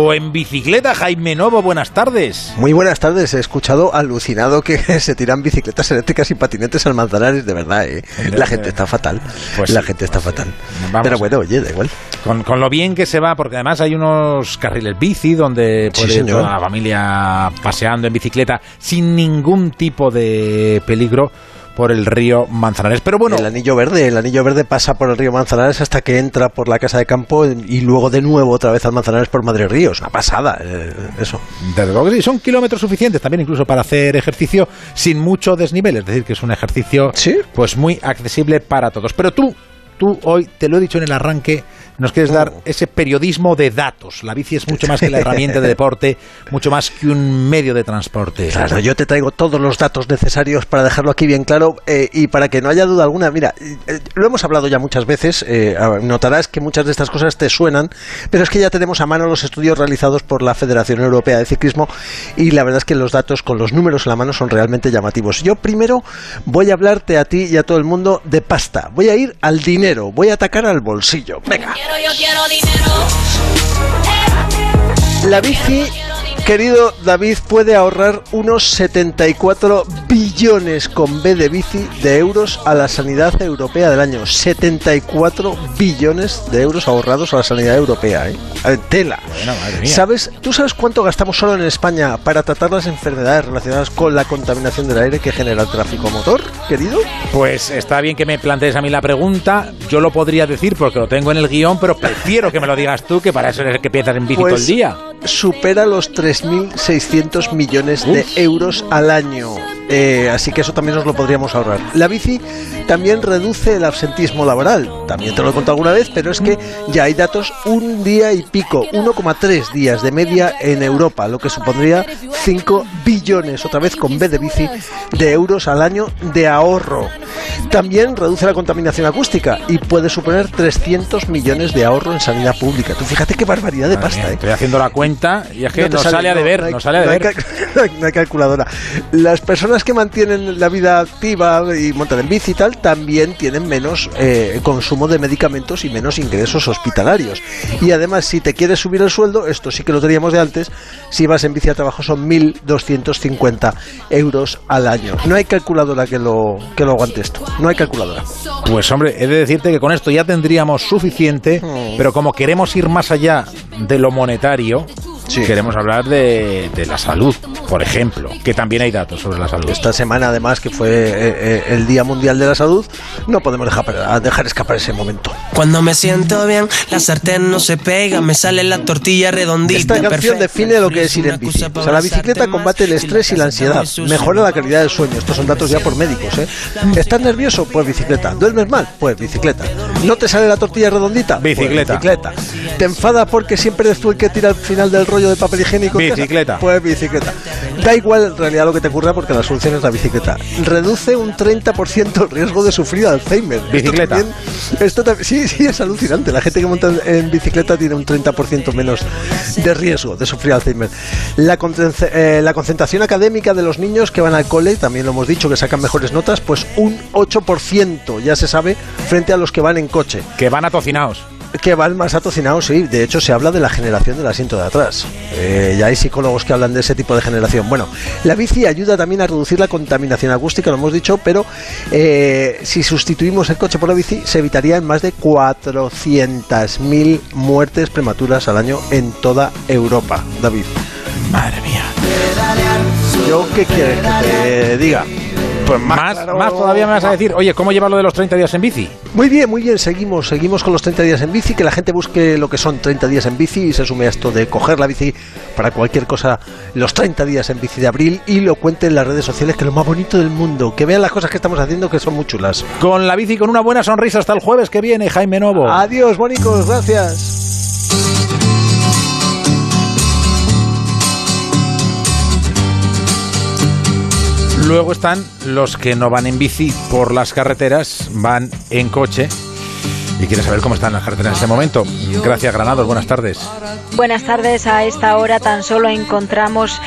o en bicicleta. Jaime Novo, buenas tardes. Muy buenas tardes. He escuchado alucinado que se tiran bicicletas eléctricas y patinetes al Manzanares, de verdad. ¿eh? La gente está fatal. Pues la sí. gente está fatal. Pero bueno, oye, da igual. Con, con lo bien que se va, porque además hay unos carriles bici donde Sí, puede ir toda la familia paseando en bicicleta sin ningún tipo de peligro por el río Manzanares. Pero bueno, El anillo verde, el anillo verde pasa por el río Manzanares hasta que entra por la casa de campo y luego de nuevo otra vez al Manzanares por Madre Río. Es una pasada, eh, eso. Desde luego que sí, son kilómetros suficientes también incluso para hacer ejercicio sin mucho desnivel, es decir, que es un ejercicio Sí. pues muy accesible para todos. Pero tú, tú hoy, te lo he dicho en el arranque, nos quieres dar ese periodismo de datos. La bici es mucho más que la herramienta de deporte, mucho más que un medio de transporte. Claro, yo te traigo todos los datos necesarios para dejarlo aquí bien claro eh, y para que no haya duda alguna. Mira, eh, lo hemos hablado ya muchas veces, eh, notarás que muchas de estas cosas te suenan, pero es que ya tenemos a mano los estudios realizados por la Federación Europea de Ciclismo y la verdad es que los datos con los números en la mano son realmente llamativos. Yo primero voy a hablarte a ti y a todo el mundo de pasta. Voy a ir al dinero, voy a atacar al bolsillo. Venga. La bici, querido David, puede ahorrar unos 74 billones con B de bici de euros a la sanidad europea del año. 74 billones de euros ahorrados a la sanidad europea, ¿eh? Tela. Bueno, madre mía. ¿Sabes, ¿Tú sabes cuánto gastamos solo en España para tratar las enfermedades relacionadas con la contaminación del aire que genera el tráfico motor, querido? Pues está bien que me plantees a mí la pregunta. Yo lo podría decir porque lo tengo en el guion, pero prefiero que me lo digas tú, que para eso es el que piensas en bici todo el Pues día. Supera los 3.600 millones de euros al año. Eh, así que eso también nos lo podríamos ahorrar. La bici también reduce el absentismo laboral. También te lo he contado alguna vez, pero es que ya hay datos un día y pico, 1,3 días de media en Europa, lo que supondría 5 billones, otra vez con B de bici, de euros al año de ahorro. También reduce la contaminación acústica y puede suponer 300 millones de ahorro en sanidad pública. Tú fíjate qué barbaridad de Madre pasta, mía, ¿eh? Estoy haciendo la cuenta y es que No nos sale, a deber, no hay- nos sale a no hay deber. cal- no hay- no hay calculadora. Las personas que mantienen la vida activa y montan en bici y tal, también tienen menos eh, consumo de medicamentos y menos ingresos hospitalarios. Y además, si te quieres subir el sueldo, esto sí que lo teníamos de antes, si vas en bici a trabajo son 1.250 euros al año. No hay calculadora que lo, que lo aguante esto. No hay calculadora. Pues hombre, he de decirte que con esto ya tendríamos suficiente, Hmm. pero como queremos ir más allá de lo monetario, Sí. queremos hablar de, de la salud, por ejemplo, que también hay datos sobre la salud. Esta semana, además, que fue eh, eh, el Día Mundial de la Salud, no podemos dejar, dejar escapar ese momento. Cuando me siento bien, la sartén no se pega, me sale la tortilla redondita. Esta canción perfecta. define lo que es ir en bici. O sea, la bicicleta combate el estrés y la ansiedad, mejora la calidad del sueño. Estos son datos ya por médicos, ¿eh? ¿Estás nervioso? Pues bicicleta. ¿Duermes mal? Pues bicicleta. ¿No te sale la tortilla redondita? Pues Bicicleta. ¿Te enfada porque siempre eres tú el que tira al final del rollo de papel higiénico? Bicicleta. Pues bicicleta. Da igual en realidad lo que te ocurra porque la solución es la bicicleta. Reduce un 30% el riesgo de sufrir Alzheimer. Esto Bicicleta. también- esto también, sí, sí, es alucinante. La gente que monta en- bicicleta tiene un 30% menos de riesgo de sufrir Alzheimer. La, eh, la concentración académica de los niños que van al cole, también lo hemos dicho, que sacan mejores notas, pues un 8%, ya se sabe, frente a los que van en coche. Que van atocinados. Que van más atocinados, sí. De hecho, se habla de la generación del asiento de atrás. Eh, ya hay psicólogos que hablan de ese tipo de generación. Bueno, la bici ayuda también a reducir la contaminación acústica, lo hemos dicho, pero eh, si sustituimos el coche por la bici, se evitarían más de 400.000 muertes prematuras al año en toda Europa. David, Madre mía. ¿yo qué quieres que te diga? Pues Más, claro. más todavía me vas a decir, oye, ¿cómo llevar lo de los 30 días en bici? Muy bien, muy bien, seguimos, seguimos con los 30 días en bici, que la gente busque lo que son 30 días en bici y se sume a esto de coger la bici para cualquier cosa, los 30 días en bici de abril y lo cuente en las redes sociales, que es lo más bonito del mundo, que vean las cosas que estamos haciendo que son muy chulas. Con la bici con una buena sonrisa hasta el jueves que viene, Jaime Novo. Adiós, bonicos, gracias. Luego están los que no van en bici por las carreteras, van en coche. Y quieres saber cómo están las carreteras en este momento. Gracias, Granados. Buenas tardes. Buenas tardes. A esta hora tan solo encontramos